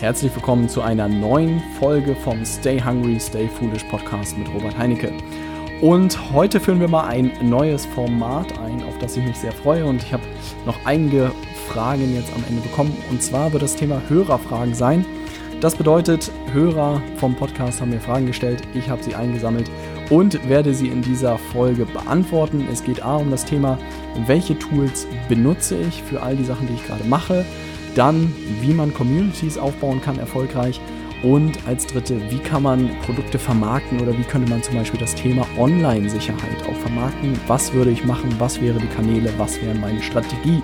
Herzlich willkommen zu einer neuen Folge vom Stay Hungry, Stay Foolish Podcast mit Robert Heinecke. Und heute führen wir mal ein neues Format ein, auf das ich mich sehr freue. Und ich habe noch einige Fragen jetzt am Ende bekommen. Und zwar wird das Thema Hörerfragen sein. Das bedeutet, Hörer vom Podcast haben mir Fragen gestellt, ich habe sie eingesammelt und werde sie in dieser Folge beantworten. Es geht A um das Thema, welche Tools benutze ich für all die Sachen, die ich gerade mache dann, wie man Communities aufbauen kann erfolgreich. Und als dritte, wie kann man Produkte vermarkten oder wie könnte man zum Beispiel das Thema Online-Sicherheit auch vermarkten? Was würde ich machen? Was wären die Kanäle? Was wäre meine Strategie?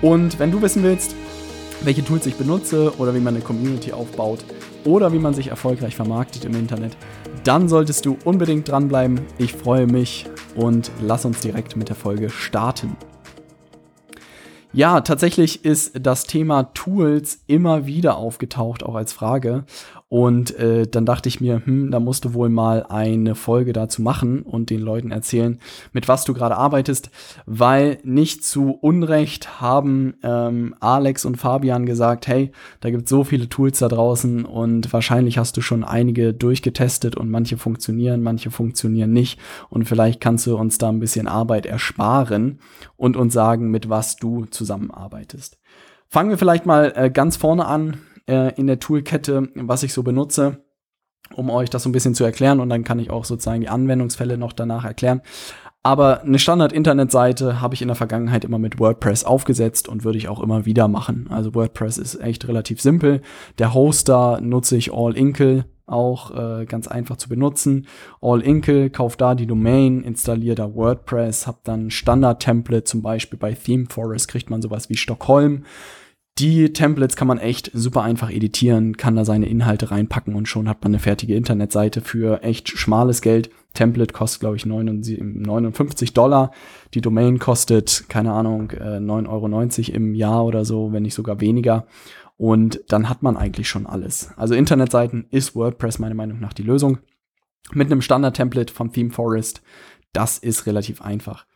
Und wenn du wissen willst, welche Tools ich benutze oder wie man eine Community aufbaut oder wie man sich erfolgreich vermarktet im Internet, dann solltest du unbedingt dranbleiben. Ich freue mich und lass uns direkt mit der Folge starten. Ja, tatsächlich ist das Thema Tools immer wieder aufgetaucht, auch als Frage. Und äh, dann dachte ich mir, hm, da musst du wohl mal eine Folge dazu machen und den Leuten erzählen, mit was du gerade arbeitest, weil nicht zu Unrecht haben ähm, Alex und Fabian gesagt, hey, da gibt so viele Tools da draußen und wahrscheinlich hast du schon einige durchgetestet und manche funktionieren, manche funktionieren nicht. Und vielleicht kannst du uns da ein bisschen Arbeit ersparen und uns sagen, mit was du zusammenarbeitest. Fangen wir vielleicht mal äh, ganz vorne an äh, in der Toolkette, was ich so benutze, um euch das so ein bisschen zu erklären und dann kann ich auch sozusagen die Anwendungsfälle noch danach erklären. Aber eine Standard-Internetseite habe ich in der Vergangenheit immer mit WordPress aufgesetzt und würde ich auch immer wieder machen. Also WordPress ist echt relativ simpel. Der Hoster nutze ich All Inkle, auch äh, ganz einfach zu benutzen. All Inkle, kauf da die Domain, installiere da WordPress, hab dann Standard-Template, zum Beispiel bei ThemeForest kriegt man sowas wie Stockholm. Die Templates kann man echt super einfach editieren, kann da seine Inhalte reinpacken und schon hat man eine fertige Internetseite für echt schmales Geld. Template kostet, glaube ich, 59 Dollar. Die Domain kostet, keine Ahnung, 9,90 äh, Euro im Jahr oder so, wenn nicht sogar weniger. Und dann hat man eigentlich schon alles. Also Internetseiten ist WordPress meiner Meinung nach die Lösung. Mit einem Standard-Template vom Theme Forest. Das ist relativ einfach.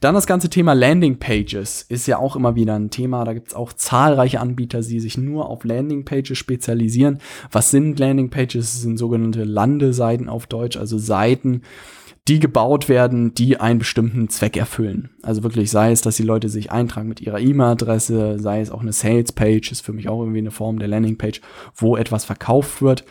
Dann das ganze Thema Landing Pages ist ja auch immer wieder ein Thema. Da gibt es auch zahlreiche Anbieter, die sich nur auf Landing Pages spezialisieren. Was sind Landing Pages? Das sind sogenannte Landeseiten auf Deutsch, also Seiten, die gebaut werden, die einen bestimmten Zweck erfüllen. Also wirklich sei es, dass die Leute sich eintragen mit ihrer E-Mail-Adresse, sei es auch eine Sales Page, ist für mich auch irgendwie eine Form der Landing Page, wo etwas verkauft wird.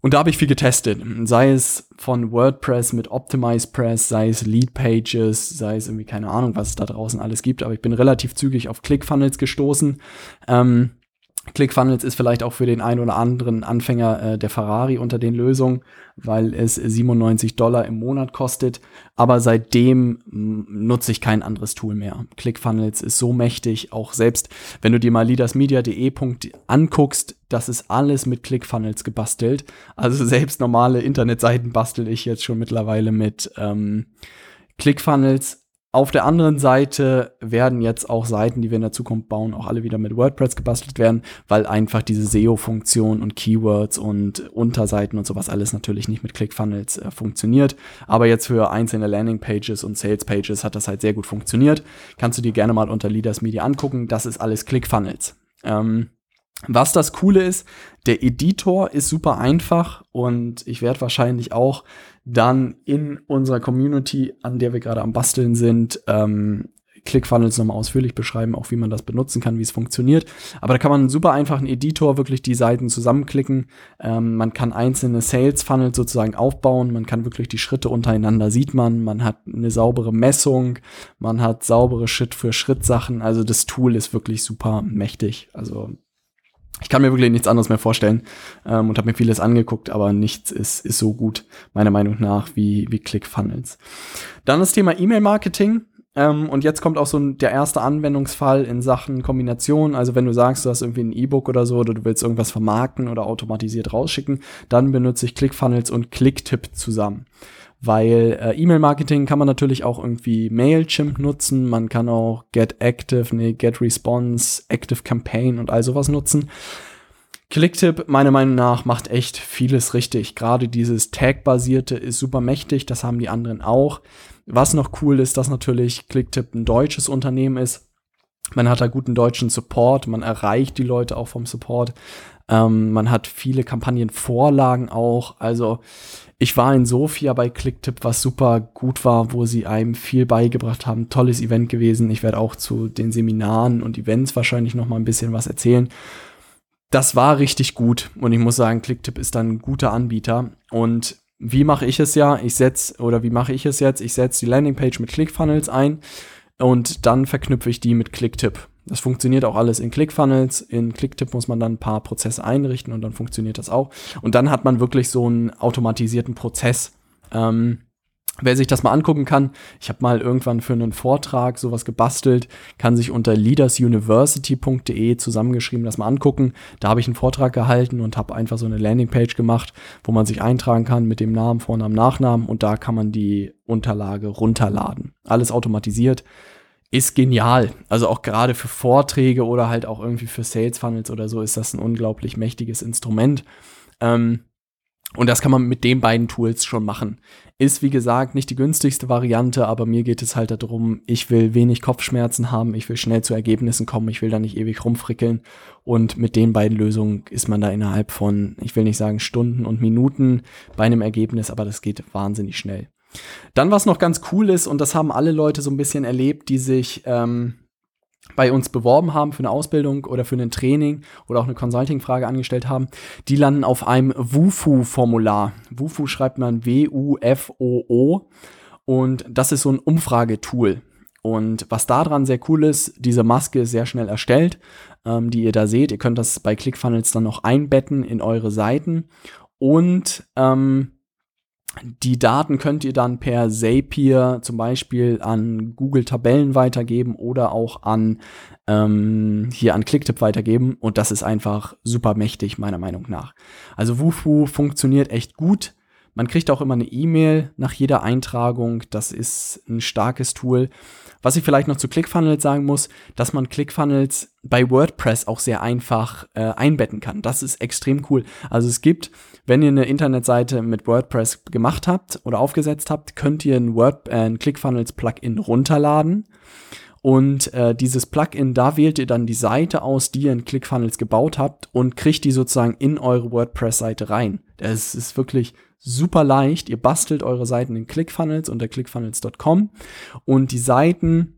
Und da habe ich viel getestet. Sei es von WordPress mit OptimizePress, sei es Lead Pages, sei es irgendwie keine Ahnung, was es da draußen alles gibt. Aber ich bin relativ zügig auf ClickFunnels gestoßen. Ähm, ClickFunnels ist vielleicht auch für den einen oder anderen Anfänger äh, der Ferrari unter den Lösungen, weil es 97 Dollar im Monat kostet. Aber seitdem mm, nutze ich kein anderes Tool mehr. ClickFunnels ist so mächtig, auch selbst wenn du dir mal leadersmedia.de anguckst, das ist alles mit ClickFunnels gebastelt. Also selbst normale Internetseiten bastel ich jetzt schon mittlerweile mit ähm, ClickFunnels auf der anderen Seite werden jetzt auch Seiten, die wir in der Zukunft bauen, auch alle wieder mit WordPress gebastelt werden, weil einfach diese SEO-Funktion und Keywords und Unterseiten und sowas alles natürlich nicht mit ClickFunnels äh, funktioniert. Aber jetzt für einzelne Landingpages und Salespages hat das halt sehr gut funktioniert. Kannst du dir gerne mal unter Leaders Media angucken. Das ist alles ClickFunnels. Ähm, was das Coole ist, der Editor ist super einfach und ich werde wahrscheinlich auch dann in unserer Community, an der wir gerade am Basteln sind, ähm, ClickFunnels nochmal ausführlich beschreiben, auch wie man das benutzen kann, wie es funktioniert. Aber da kann man einen super einfachen Editor wirklich die Seiten zusammenklicken. Ähm, man kann einzelne Sales Funnels sozusagen aufbauen. Man kann wirklich die Schritte untereinander sieht man. Man hat eine saubere Messung. Man hat saubere Schritt für Schritt Sachen. Also das Tool ist wirklich super mächtig. Also ich kann mir wirklich nichts anderes mehr vorstellen ähm, und habe mir vieles angeguckt, aber nichts ist, ist so gut, meiner Meinung nach, wie, wie ClickFunnels. Dann das Thema E-Mail-Marketing. Ähm, und jetzt kommt auch so der erste Anwendungsfall in Sachen Kombination. Also wenn du sagst, du hast irgendwie ein E-Book oder so oder du willst irgendwas vermarkten oder automatisiert rausschicken, dann benutze ich ClickFunnels und ClickTip zusammen weil äh, E-Mail-Marketing kann man natürlich auch irgendwie Mailchimp nutzen, man kann auch Get Active, nee, Get Response, Active Campaign und all sowas nutzen. Clicktip, meiner Meinung nach, macht echt vieles richtig. Gerade dieses Tag-basierte ist super mächtig, das haben die anderen auch. Was noch cool ist, dass natürlich Clicktip ein deutsches Unternehmen ist. Man hat da guten deutschen Support, man erreicht die Leute auch vom Support. Ähm, man hat viele Kampagnenvorlagen auch. Also ich war in Sofia bei Clicktip, was super gut war, wo sie einem viel beigebracht haben. Tolles Event gewesen. Ich werde auch zu den Seminaren und Events wahrscheinlich noch mal ein bisschen was erzählen. Das war richtig gut und ich muss sagen, Clicktip ist dann ein guter Anbieter und wie mache ich es ja? Ich setze, oder wie mache ich es jetzt? Ich setze die Landingpage mit ClickFunnels ein und dann verknüpfe ich die mit Clicktip. Das funktioniert auch alles in ClickFunnels. In Clicktip muss man dann ein paar Prozesse einrichten und dann funktioniert das auch. Und dann hat man wirklich so einen automatisierten Prozess. Ähm, Wer sich das mal angucken kann, ich habe mal irgendwann für einen Vortrag sowas gebastelt, kann sich unter leadersuniversity.de zusammengeschrieben das mal angucken. Da habe ich einen Vortrag gehalten und habe einfach so eine Landingpage gemacht, wo man sich eintragen kann mit dem Namen, Vornamen, Nachnamen und da kann man die Unterlage runterladen. Alles automatisiert. Ist genial. Also auch gerade für Vorträge oder halt auch irgendwie für Sales Funnels oder so ist das ein unglaublich mächtiges Instrument. Ähm, und das kann man mit den beiden Tools schon machen. Ist, wie gesagt, nicht die günstigste Variante, aber mir geht es halt darum, ich will wenig Kopfschmerzen haben, ich will schnell zu Ergebnissen kommen, ich will da nicht ewig rumfrickeln. Und mit den beiden Lösungen ist man da innerhalb von, ich will nicht sagen Stunden und Minuten bei einem Ergebnis, aber das geht wahnsinnig schnell. Dann, was noch ganz cool ist, und das haben alle Leute so ein bisschen erlebt, die sich ähm, bei uns beworben haben für eine Ausbildung oder für ein Training oder auch eine Consulting-Frage angestellt haben, die landen auf einem WUFU-Formular. WUFU schreibt man W-U-F-O-O und das ist so ein Umfragetool. Und was daran sehr cool ist, diese Maske ist sehr schnell erstellt, ähm, die ihr da seht. Ihr könnt das bei ClickFunnels dann noch einbetten in eure Seiten und ähm, die Daten könnt ihr dann per Zapier zum Beispiel an Google Tabellen weitergeben oder auch an ähm, hier an Clicktip weitergeben und das ist einfach super mächtig meiner Meinung nach. Also Wufu funktioniert echt gut. Man kriegt auch immer eine E-Mail nach jeder Eintragung. Das ist ein starkes Tool. Was ich vielleicht noch zu ClickFunnels sagen muss, dass man ClickFunnels bei WordPress auch sehr einfach äh, einbetten kann. Das ist extrem cool. Also es gibt, wenn ihr eine Internetseite mit WordPress gemacht habt oder aufgesetzt habt, könnt ihr ein, Word, äh, ein ClickFunnels Plugin runterladen. Und äh, dieses Plugin, da wählt ihr dann die Seite aus, die ihr in ClickFunnels gebaut habt und kriegt die sozusagen in eure WordPress-Seite rein. Das ist wirklich super leicht. Ihr bastelt eure Seiten in ClickFunnels unter clickfunnels.com und die Seiten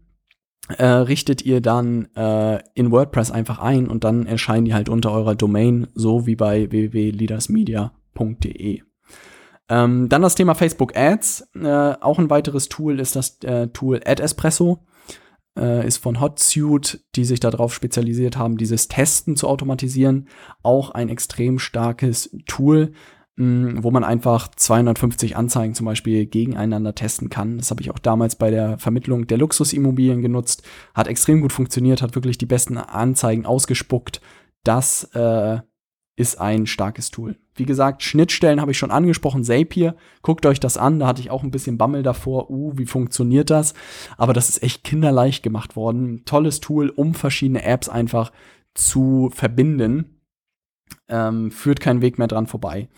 äh, richtet ihr dann äh, in WordPress einfach ein und dann erscheinen die halt unter eurer Domain, so wie bei www.leadersmedia.de. Ähm, dann das Thema Facebook Ads. Äh, auch ein weiteres Tool ist das äh, Tool AdEspresso. Äh, ist von Hotsuite, die sich darauf spezialisiert haben, dieses Testen zu automatisieren. Auch ein extrem starkes Tool wo man einfach 250 Anzeigen zum Beispiel gegeneinander testen kann. Das habe ich auch damals bei der Vermittlung der Luxusimmobilien genutzt. Hat extrem gut funktioniert, hat wirklich die besten Anzeigen ausgespuckt. Das äh, ist ein starkes Tool. Wie gesagt, Schnittstellen habe ich schon angesprochen. Zapier, guckt euch das an. Da hatte ich auch ein bisschen Bammel davor. Uh, wie funktioniert das? Aber das ist echt kinderleicht gemacht worden. Tolles Tool, um verschiedene Apps einfach zu verbinden. Ähm, führt keinen Weg mehr dran vorbei.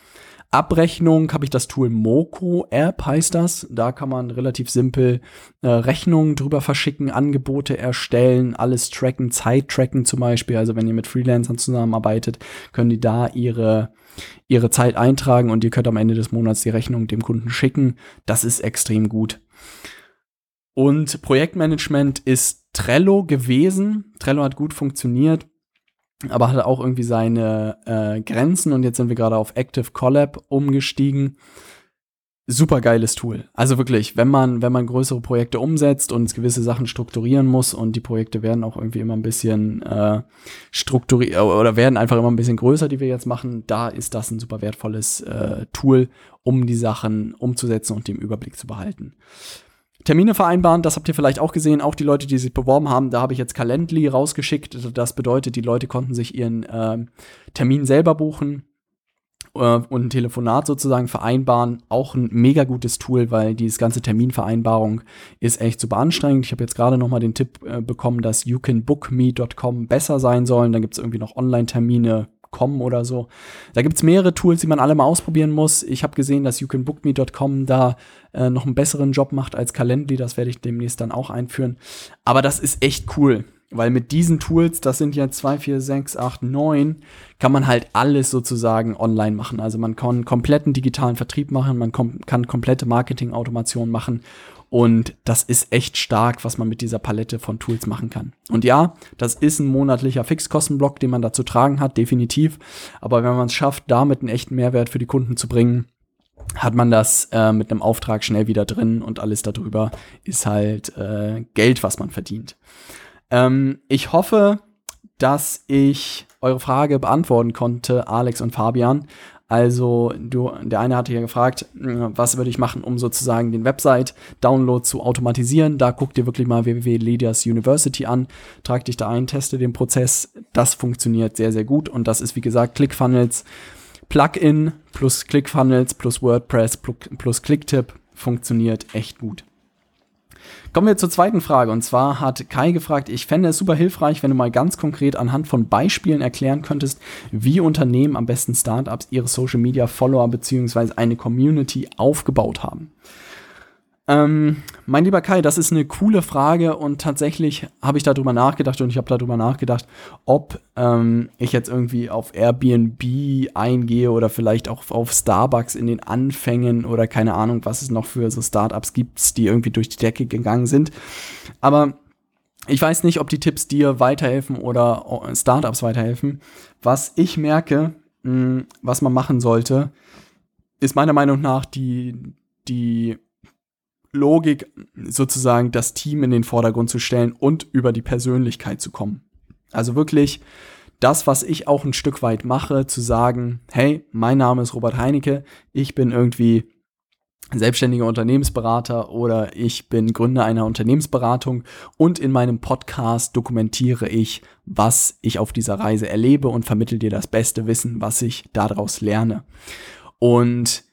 Abrechnung habe ich das Tool Moco App, heißt das. Da kann man relativ simpel äh, Rechnungen drüber verschicken, Angebote erstellen, alles tracken, Zeit tracken zum Beispiel. Also wenn ihr mit Freelancern zusammenarbeitet, können die da ihre, ihre Zeit eintragen und ihr könnt am Ende des Monats die Rechnung dem Kunden schicken. Das ist extrem gut. Und Projektmanagement ist Trello gewesen. Trello hat gut funktioniert aber hatte auch irgendwie seine äh, Grenzen und jetzt sind wir gerade auf Active Collab umgestiegen. Super geiles Tool. Also wirklich, wenn man, wenn man größere Projekte umsetzt und gewisse Sachen strukturieren muss und die Projekte werden auch irgendwie immer ein bisschen äh, strukturiert oder werden einfach immer ein bisschen größer, die wir jetzt machen, da ist das ein super wertvolles äh, Tool, um die Sachen umzusetzen und den Überblick zu behalten. Termine vereinbaren, das habt ihr vielleicht auch gesehen, auch die Leute, die sich beworben haben, da habe ich jetzt Calendly rausgeschickt. Das bedeutet, die Leute konnten sich ihren äh, Termin selber buchen äh, und ein Telefonat sozusagen vereinbaren. Auch ein mega gutes Tool, weil dieses ganze Terminvereinbarung ist echt super anstrengend. Ich habe jetzt gerade noch mal den Tipp äh, bekommen, dass youcanbookme.com besser sein sollen. Dann gibt es irgendwie noch Online-Termine, Com oder so. Da gibt es mehrere Tools, die man alle mal ausprobieren muss. Ich habe gesehen, dass youcanbookme.com da äh, noch einen besseren Job macht als Calendly. Das werde ich demnächst dann auch einführen. Aber das ist echt cool. Weil mit diesen Tools, das sind ja 2, 4, 6, 8, 9, kann man halt alles sozusagen online machen. Also man kann kompletten digitalen Vertrieb machen, man kom kann komplette Marketing-Automation machen. Und das ist echt stark, was man mit dieser Palette von Tools machen kann. Und ja, das ist ein monatlicher Fixkostenblock, den man da zu tragen hat, definitiv. Aber wenn man es schafft, damit einen echten Mehrwert für die Kunden zu bringen, hat man das äh, mit einem Auftrag schnell wieder drin und alles darüber ist halt äh, Geld, was man verdient. Ähm, ich hoffe, dass ich eure Frage beantworten konnte, Alex und Fabian. Also, du, der eine hatte ja gefragt, was würde ich machen, um sozusagen den Website-Download zu automatisieren. Da guck dir wirklich mal www.ledias University an, trag dich da ein, teste den Prozess. Das funktioniert sehr, sehr gut und das ist, wie gesagt, ClickFunnels Plugin plus ClickFunnels plus WordPress plus Clicktip funktioniert echt gut. Kommen wir zur zweiten Frage. Und zwar hat Kai gefragt, ich fände es super hilfreich, wenn du mal ganz konkret anhand von Beispielen erklären könntest, wie Unternehmen am besten Startups ihre Social Media Follower bzw. eine Community aufgebaut haben. Ähm, mein lieber Kai, das ist eine coole Frage und tatsächlich habe ich darüber nachgedacht und ich habe darüber nachgedacht, ob ähm, ich jetzt irgendwie auf Airbnb eingehe oder vielleicht auch auf Starbucks in den Anfängen oder keine Ahnung, was es noch für so Startups gibt, die irgendwie durch die Decke gegangen sind. Aber ich weiß nicht, ob die Tipps dir weiterhelfen oder Startups weiterhelfen. Was ich merke, mh, was man machen sollte, ist meiner Meinung nach die, die Logik, sozusagen das Team in den Vordergrund zu stellen und über die Persönlichkeit zu kommen. Also wirklich das, was ich auch ein Stück weit mache, zu sagen, hey, mein Name ist Robert Heinecke, ich bin irgendwie selbstständiger Unternehmensberater oder ich bin Gründer einer Unternehmensberatung und in meinem Podcast dokumentiere ich, was ich auf dieser Reise erlebe und vermittle dir das beste Wissen, was ich daraus lerne. Und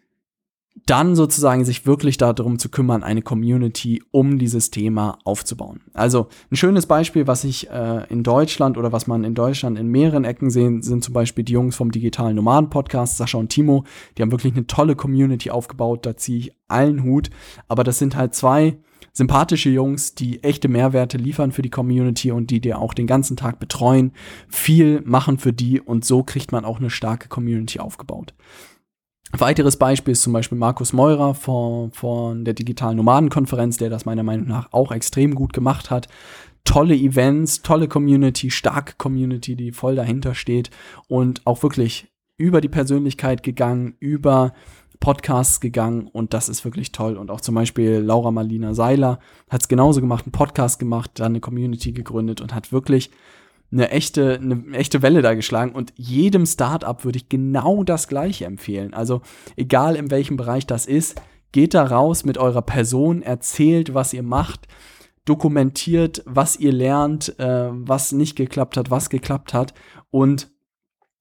dann sozusagen sich wirklich darum zu kümmern, eine Community um dieses Thema aufzubauen. Also ein schönes Beispiel, was ich äh, in Deutschland oder was man in Deutschland in mehreren Ecken sehen, sind zum Beispiel die Jungs vom Digitalen Nomaden Podcast, Sascha und Timo. Die haben wirklich eine tolle Community aufgebaut, da ziehe ich allen Hut. Aber das sind halt zwei sympathische Jungs, die echte Mehrwerte liefern für die Community und die dir auch den ganzen Tag betreuen, viel machen für die und so kriegt man auch eine starke Community aufgebaut. Weiteres Beispiel ist zum Beispiel Markus Meurer von, von der Digitalen Nomadenkonferenz, der das meiner Meinung nach auch extrem gut gemacht hat. Tolle Events, tolle Community, starke Community, die voll dahinter steht und auch wirklich über die Persönlichkeit gegangen, über Podcasts gegangen und das ist wirklich toll. Und auch zum Beispiel Laura Marlina Seiler hat es genauso gemacht, einen Podcast gemacht, dann eine Community gegründet und hat wirklich eine echte, eine echte Welle da geschlagen und jedem Startup würde ich genau das Gleiche empfehlen. Also egal in welchem Bereich das ist, geht da raus mit eurer Person, erzählt, was ihr macht, dokumentiert, was ihr lernt, äh, was nicht geklappt hat, was geklappt hat und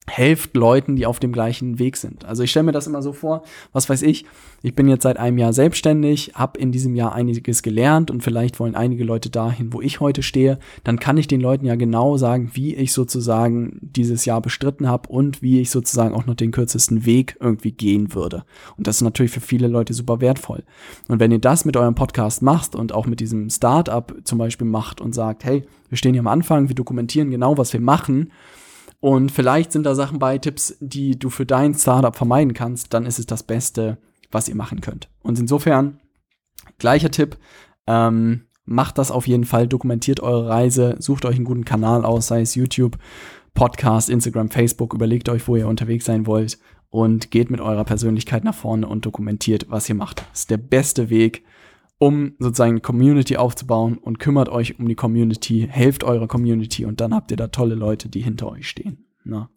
helft Leuten, die auf dem gleichen Weg sind. Also ich stelle mir das immer so vor, was weiß ich, ich bin jetzt seit einem Jahr selbstständig, habe in diesem Jahr einiges gelernt und vielleicht wollen einige Leute dahin, wo ich heute stehe, dann kann ich den Leuten ja genau sagen, wie ich sozusagen dieses Jahr bestritten habe und wie ich sozusagen auch noch den kürzesten Weg irgendwie gehen würde. Und das ist natürlich für viele Leute super wertvoll. Und wenn ihr das mit eurem Podcast macht und auch mit diesem Startup zum Beispiel macht und sagt, hey, wir stehen hier am Anfang, wir dokumentieren genau, was wir machen, und vielleicht sind da Sachen bei, Tipps, die du für dein Startup vermeiden kannst, dann ist es das Beste, was ihr machen könnt. Und insofern, gleicher Tipp, ähm, macht das auf jeden Fall, dokumentiert eure Reise, sucht euch einen guten Kanal aus, sei es YouTube, Podcast, Instagram, Facebook, überlegt euch, wo ihr unterwegs sein wollt und geht mit eurer Persönlichkeit nach vorne und dokumentiert, was ihr macht. Das ist der beste Weg, um sozusagen Community aufzubauen und kümmert euch um die Community, helft eurer Community und dann habt ihr da tolle Leute, die hinter euch stehen. Na.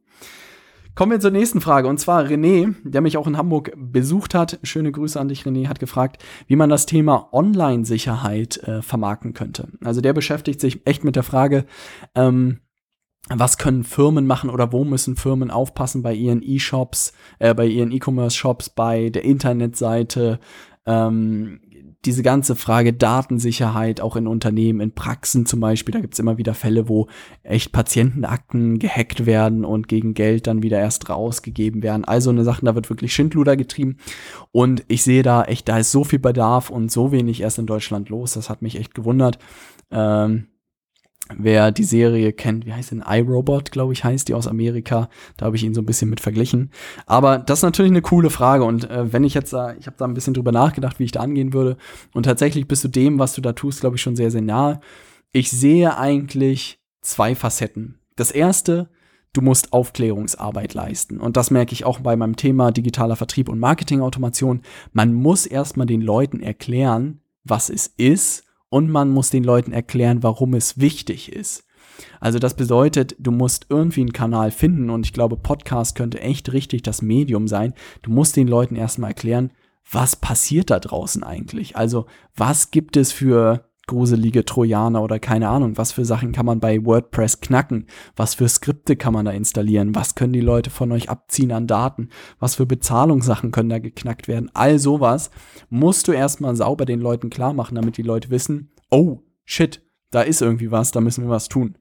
Kommen wir zur nächsten Frage und zwar René, der mich auch in Hamburg besucht hat. Schöne Grüße an dich, René, hat gefragt, wie man das Thema Online-Sicherheit äh, vermarkten könnte. Also der beschäftigt sich echt mit der Frage, ähm, was können Firmen machen oder wo müssen Firmen aufpassen bei ihren E-Shops, äh, bei ihren E-Commerce-Shops, bei der Internetseite, ähm, diese ganze Frage Datensicherheit auch in Unternehmen, in Praxen zum Beispiel, da gibt's immer wieder Fälle, wo echt Patientenakten gehackt werden und gegen Geld dann wieder erst rausgegeben werden. Also eine Sache, da wird wirklich Schindluder getrieben. Und ich sehe da echt, da ist so viel Bedarf und so wenig erst in Deutschland los. Das hat mich echt gewundert. Ähm, Wer die Serie kennt, wie heißt denn iRobot, glaube ich, heißt die aus Amerika. Da habe ich ihn so ein bisschen mit verglichen. Aber das ist natürlich eine coole Frage. Und äh, wenn ich jetzt da, ich habe da ein bisschen drüber nachgedacht, wie ich da angehen würde. Und tatsächlich bist du dem, was du da tust, glaube ich, schon sehr, sehr nahe. Ich sehe eigentlich zwei Facetten. Das erste, du musst Aufklärungsarbeit leisten. Und das merke ich auch bei meinem Thema digitaler Vertrieb und Marketingautomation. Man muss erstmal den Leuten erklären, was es ist und man muss den Leuten erklären, warum es wichtig ist. Also das bedeutet, du musst irgendwie einen Kanal finden und ich glaube, Podcast könnte echt richtig das Medium sein. Du musst den Leuten erstmal erklären, was passiert da draußen eigentlich? Also was gibt es für gruselige Trojaner oder keine Ahnung, was für Sachen kann man bei WordPress knacken, was für Skripte kann man da installieren, was können die Leute von euch abziehen an Daten, was für Bezahlungssachen können da geknackt werden, all sowas musst du erstmal sauber den Leuten klar machen, damit die Leute wissen, oh, shit, da ist irgendwie was, da müssen wir was tun.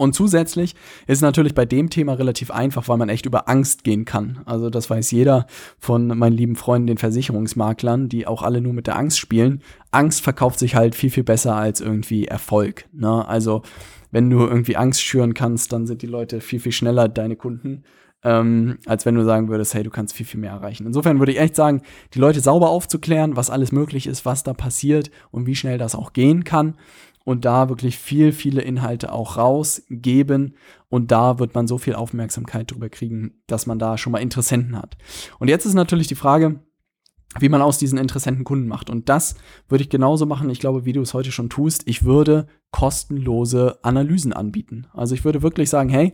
Und zusätzlich ist natürlich bei dem Thema relativ einfach, weil man echt über Angst gehen kann. Also das weiß jeder von meinen lieben Freunden, den Versicherungsmaklern, die auch alle nur mit der Angst spielen. Angst verkauft sich halt viel, viel besser als irgendwie Erfolg. Ne? Also wenn du irgendwie Angst schüren kannst, dann sind die Leute viel, viel schneller deine Kunden. Ähm, als wenn du sagen würdest, hey, du kannst viel, viel mehr erreichen. Insofern würde ich echt sagen, die Leute sauber aufzuklären, was alles möglich ist, was da passiert und wie schnell das auch gehen kann und da wirklich viel, viele Inhalte auch rausgeben. Und da wird man so viel Aufmerksamkeit drüber kriegen, dass man da schon mal Interessenten hat. Und jetzt ist natürlich die Frage, wie man aus diesen Interessenten Kunden macht. Und das würde ich genauso machen, ich glaube, wie du es heute schon tust. Ich würde kostenlose Analysen anbieten. Also ich würde wirklich sagen, hey,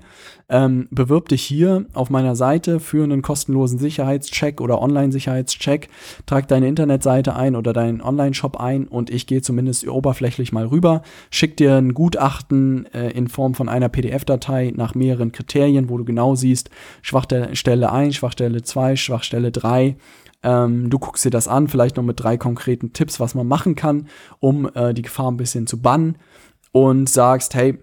ähm, bewirb dich hier auf meiner Seite für einen kostenlosen Sicherheitscheck oder Online-Sicherheitscheck, trag deine Internetseite ein oder deinen Online-Shop ein und ich gehe zumindest oberflächlich mal rüber, schick dir ein Gutachten äh, in Form von einer PDF-Datei nach mehreren Kriterien, wo du genau siehst, Schwachstelle 1, Schwachstelle 2, Schwachstelle 3, ähm, du guckst dir das an, vielleicht noch mit drei konkreten Tipps, was man machen kann, um äh, die Gefahr ein bisschen zu bannen und sagst, hey,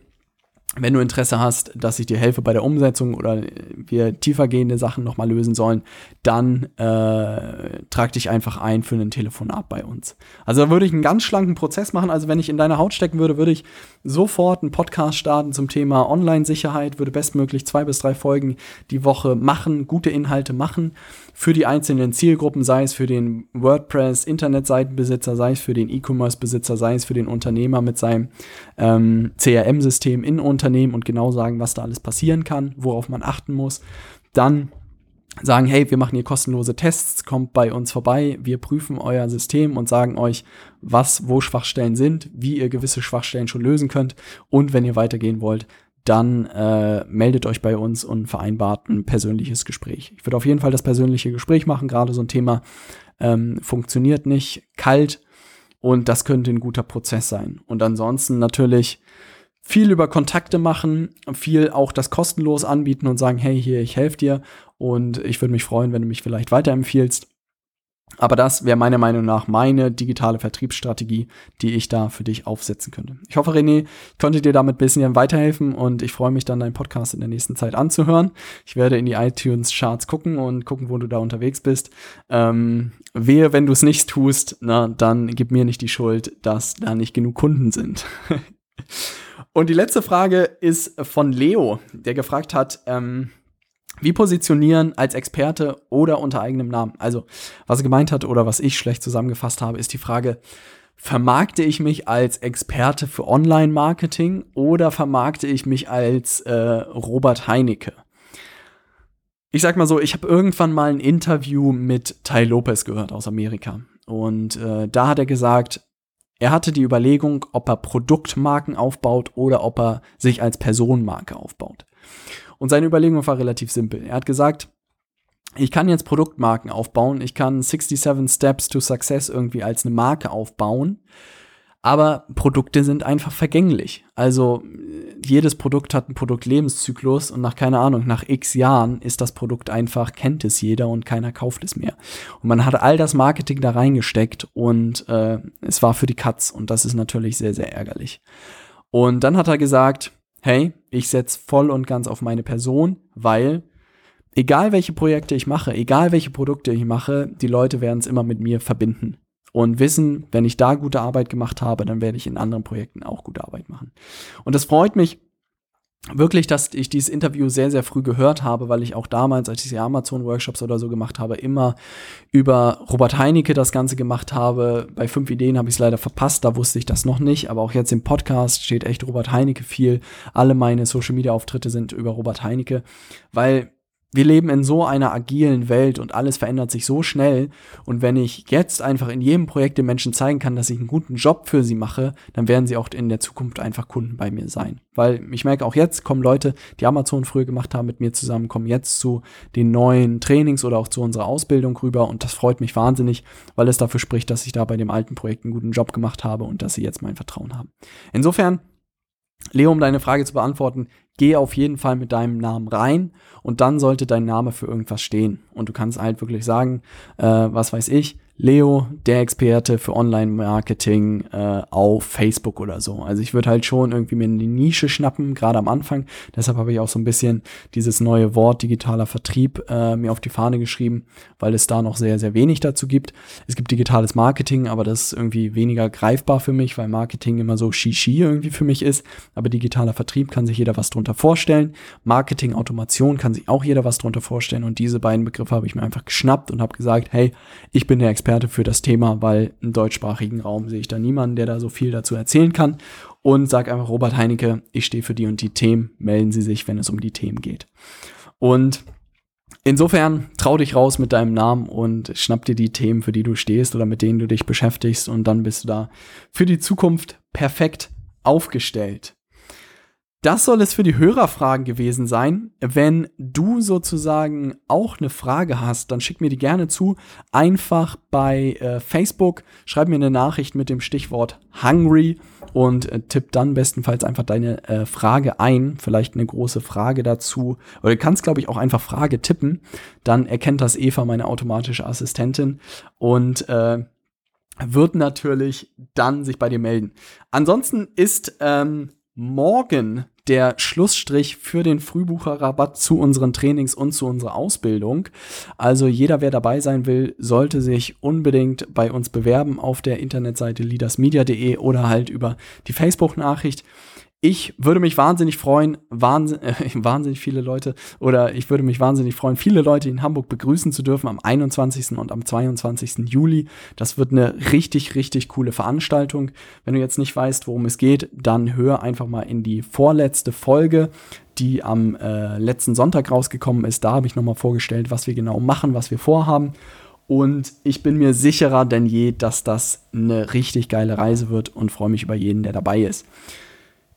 wenn du Interesse hast, dass ich dir helfe bei der Umsetzung oder wir tiefergehende Sachen nochmal lösen sollen, dann äh, trag dich einfach ein für ein Telefonat bei uns. Also da würde ich einen ganz schlanken Prozess machen. Also wenn ich in deine Haut stecken würde, würde ich sofort einen Podcast starten zum Thema Online-Sicherheit, würde bestmöglich zwei bis drei Folgen die Woche machen, gute Inhalte machen für die einzelnen Zielgruppen, sei es für den WordPress-Internetseitenbesitzer, sei es für den E-Commerce-Besitzer, sei es für den Unternehmer mit seinem ähm, CRM-System in Unternehmen und genau sagen, was da alles passieren kann, worauf man achten muss. Dann sagen, hey, wir machen hier kostenlose Tests, kommt bei uns vorbei, wir prüfen euer System und sagen euch, was, wo Schwachstellen sind, wie ihr gewisse Schwachstellen schon lösen könnt und wenn ihr weitergehen wollt, dann äh, meldet euch bei uns und vereinbart ein persönliches Gespräch. Ich würde auf jeden Fall das persönliche Gespräch machen, gerade so ein Thema ähm, funktioniert nicht, kalt und das könnte ein guter Prozess sein. Und ansonsten natürlich viel über Kontakte machen, viel auch das kostenlos anbieten und sagen, hey, hier, ich helfe dir und ich würde mich freuen, wenn du mich vielleicht weiterempfiehlst. Aber das wäre meiner Meinung nach meine digitale Vertriebsstrategie, die ich da für dich aufsetzen könnte. Ich hoffe, René, ich konnte dir damit ein bisschen weiterhelfen und ich freue mich dann, deinen Podcast in der nächsten Zeit anzuhören. Ich werde in die iTunes-Charts gucken und gucken, wo du da unterwegs bist. Ähm, wehe, wenn du es nicht tust, na, dann gib mir nicht die Schuld, dass da nicht genug Kunden sind. und die letzte Frage ist von Leo, der gefragt hat, ähm, wie positionieren als Experte oder unter eigenem Namen? Also, was er gemeint hat oder was ich schlecht zusammengefasst habe, ist die Frage, vermarkte ich mich als Experte für Online-Marketing oder vermarkte ich mich als äh, Robert Heinecke? Ich sag mal so, ich habe irgendwann mal ein Interview mit Ty Lopez gehört aus Amerika. Und äh, da hat er gesagt, er hatte die Überlegung, ob er Produktmarken aufbaut oder ob er sich als Personenmarke aufbaut. Und seine Überlegung war relativ simpel. Er hat gesagt, ich kann jetzt Produktmarken aufbauen, ich kann 67 Steps to Success irgendwie als eine Marke aufbauen, aber Produkte sind einfach vergänglich. Also jedes Produkt hat einen Produktlebenszyklus und nach keine Ahnung, nach x Jahren ist das Produkt einfach, kennt es jeder und keiner kauft es mehr. Und man hat all das Marketing da reingesteckt und äh, es war für die Katz und das ist natürlich sehr, sehr ärgerlich. Und dann hat er gesagt, hey, ich setze voll und ganz auf meine Person, weil egal welche Projekte ich mache, egal welche Produkte ich mache, die Leute werden es immer mit mir verbinden. und wissen, wenn ich da gute Arbeit gemacht habe, dann werde ich in anderen Projekten auch gute Arbeit machen. Und das freut mich, wirklich, dass ich dieses Interview sehr, sehr früh gehört habe, weil ich auch damals, als ich die Amazon-Workshops oder so gemacht habe, immer über Robert Heinecke das Ganze gemacht habe. Bei fünf Ideen habe ich es leider verpasst, da wusste ich das noch nicht, aber auch jetzt im Podcast steht echt Robert Heinecke viel. Alle meine Social-Media-Auftritte sind über Robert Heinecke, weil wir leben in so einer agilen Welt und alles verändert sich so schnell. Und wenn ich jetzt einfach in jedem Projekt den Menschen zeigen kann, dass ich einen guten Job für sie mache, dann werden sie auch in der Zukunft einfach Kunden bei mir sein. Weil ich merke auch jetzt kommen Leute, die Amazon früher gemacht haben mit mir zusammen, kommen jetzt zu den neuen Trainings oder auch zu unserer Ausbildung rüber. Und das freut mich wahnsinnig, weil es dafür spricht, dass ich da bei dem alten Projekt einen guten Job gemacht habe und dass sie jetzt mein Vertrauen haben. Insofern Leo, um deine Frage zu beantworten, geh auf jeden Fall mit deinem Namen rein und dann sollte dein Name für irgendwas stehen. Und du kannst halt wirklich sagen, äh, was weiß ich, Leo, der Experte für Online-Marketing äh, auf Facebook oder so. Also ich würde halt schon irgendwie mir eine Nische schnappen, gerade am Anfang. Deshalb habe ich auch so ein bisschen dieses neue Wort digitaler Vertrieb äh, mir auf die Fahne geschrieben, weil es da noch sehr, sehr wenig dazu gibt. Es gibt digitales Marketing, aber das ist irgendwie weniger greifbar für mich, weil Marketing immer so Shishi irgendwie für mich ist. Aber digitaler Vertrieb kann sich jeder was drunter vorstellen. Marketing, Automation kann sich auch jeder was drunter vorstellen. Und diese beiden Begriffe habe ich mir einfach geschnappt und habe gesagt, hey, ich bin der Experte Experte für das Thema, weil im deutschsprachigen Raum sehe ich da niemanden, der da so viel dazu erzählen kann. Und sag einfach Robert Heinecke, ich stehe für die und die Themen, melden Sie sich, wenn es um die Themen geht. Und Insofern trau dich raus mit deinem Namen und schnapp dir die Themen, für die du stehst oder mit denen du dich beschäftigst und dann bist du da für die Zukunft perfekt aufgestellt. Das soll es für die Hörerfragen gewesen sein. Wenn du sozusagen auch eine Frage hast, dann schick mir die gerne zu. Einfach bei äh, Facebook, schreib mir eine Nachricht mit dem Stichwort hungry und äh, tipp dann bestenfalls einfach deine äh, Frage ein. Vielleicht eine große Frage dazu. Oder du kannst, glaube ich, auch einfach Frage tippen. Dann erkennt das Eva, meine automatische Assistentin. Und äh, wird natürlich dann sich bei dir melden. Ansonsten ist ähm, morgen der Schlussstrich für den Frühbucherrabatt zu unseren Trainings und zu unserer Ausbildung. Also jeder, wer dabei sein will, sollte sich unbedingt bei uns bewerben auf der Internetseite leadersmedia.de oder halt über die Facebook-Nachricht. Ich würde mich wahnsinnig freuen, wahnsinn, äh, wahnsinnig viele Leute, oder ich würde mich wahnsinnig freuen, viele Leute in Hamburg begrüßen zu dürfen am 21. und am 22. Juli. Das wird eine richtig, richtig coole Veranstaltung. Wenn du jetzt nicht weißt, worum es geht, dann hör einfach mal in die vorletzte Folge die am äh, letzten Sonntag rausgekommen ist. Da habe ich nochmal vorgestellt, was wir genau machen, was wir vorhaben. Und ich bin mir sicherer denn je, dass das eine richtig geile Reise wird und freue mich über jeden, der dabei ist.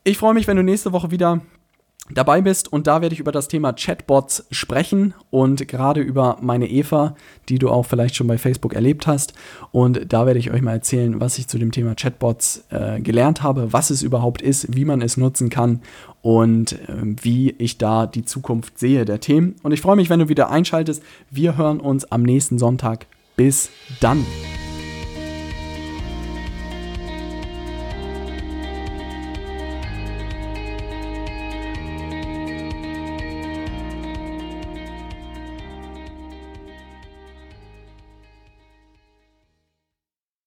Ich freue mich, wenn du nächste Woche wieder dabei bist und da werde ich über das Thema Chatbots sprechen und gerade über meine Eva, die du auch vielleicht schon bei Facebook erlebt hast. Und da werde ich euch mal erzählen, was ich zu dem Thema Chatbots äh, gelernt habe, was es überhaupt ist, wie man es nutzen kann und äh, wie ich da die Zukunft sehe der Themen. Und ich freue mich, wenn du wieder einschaltest. Wir hören uns am nächsten Sonntag. Bis dann.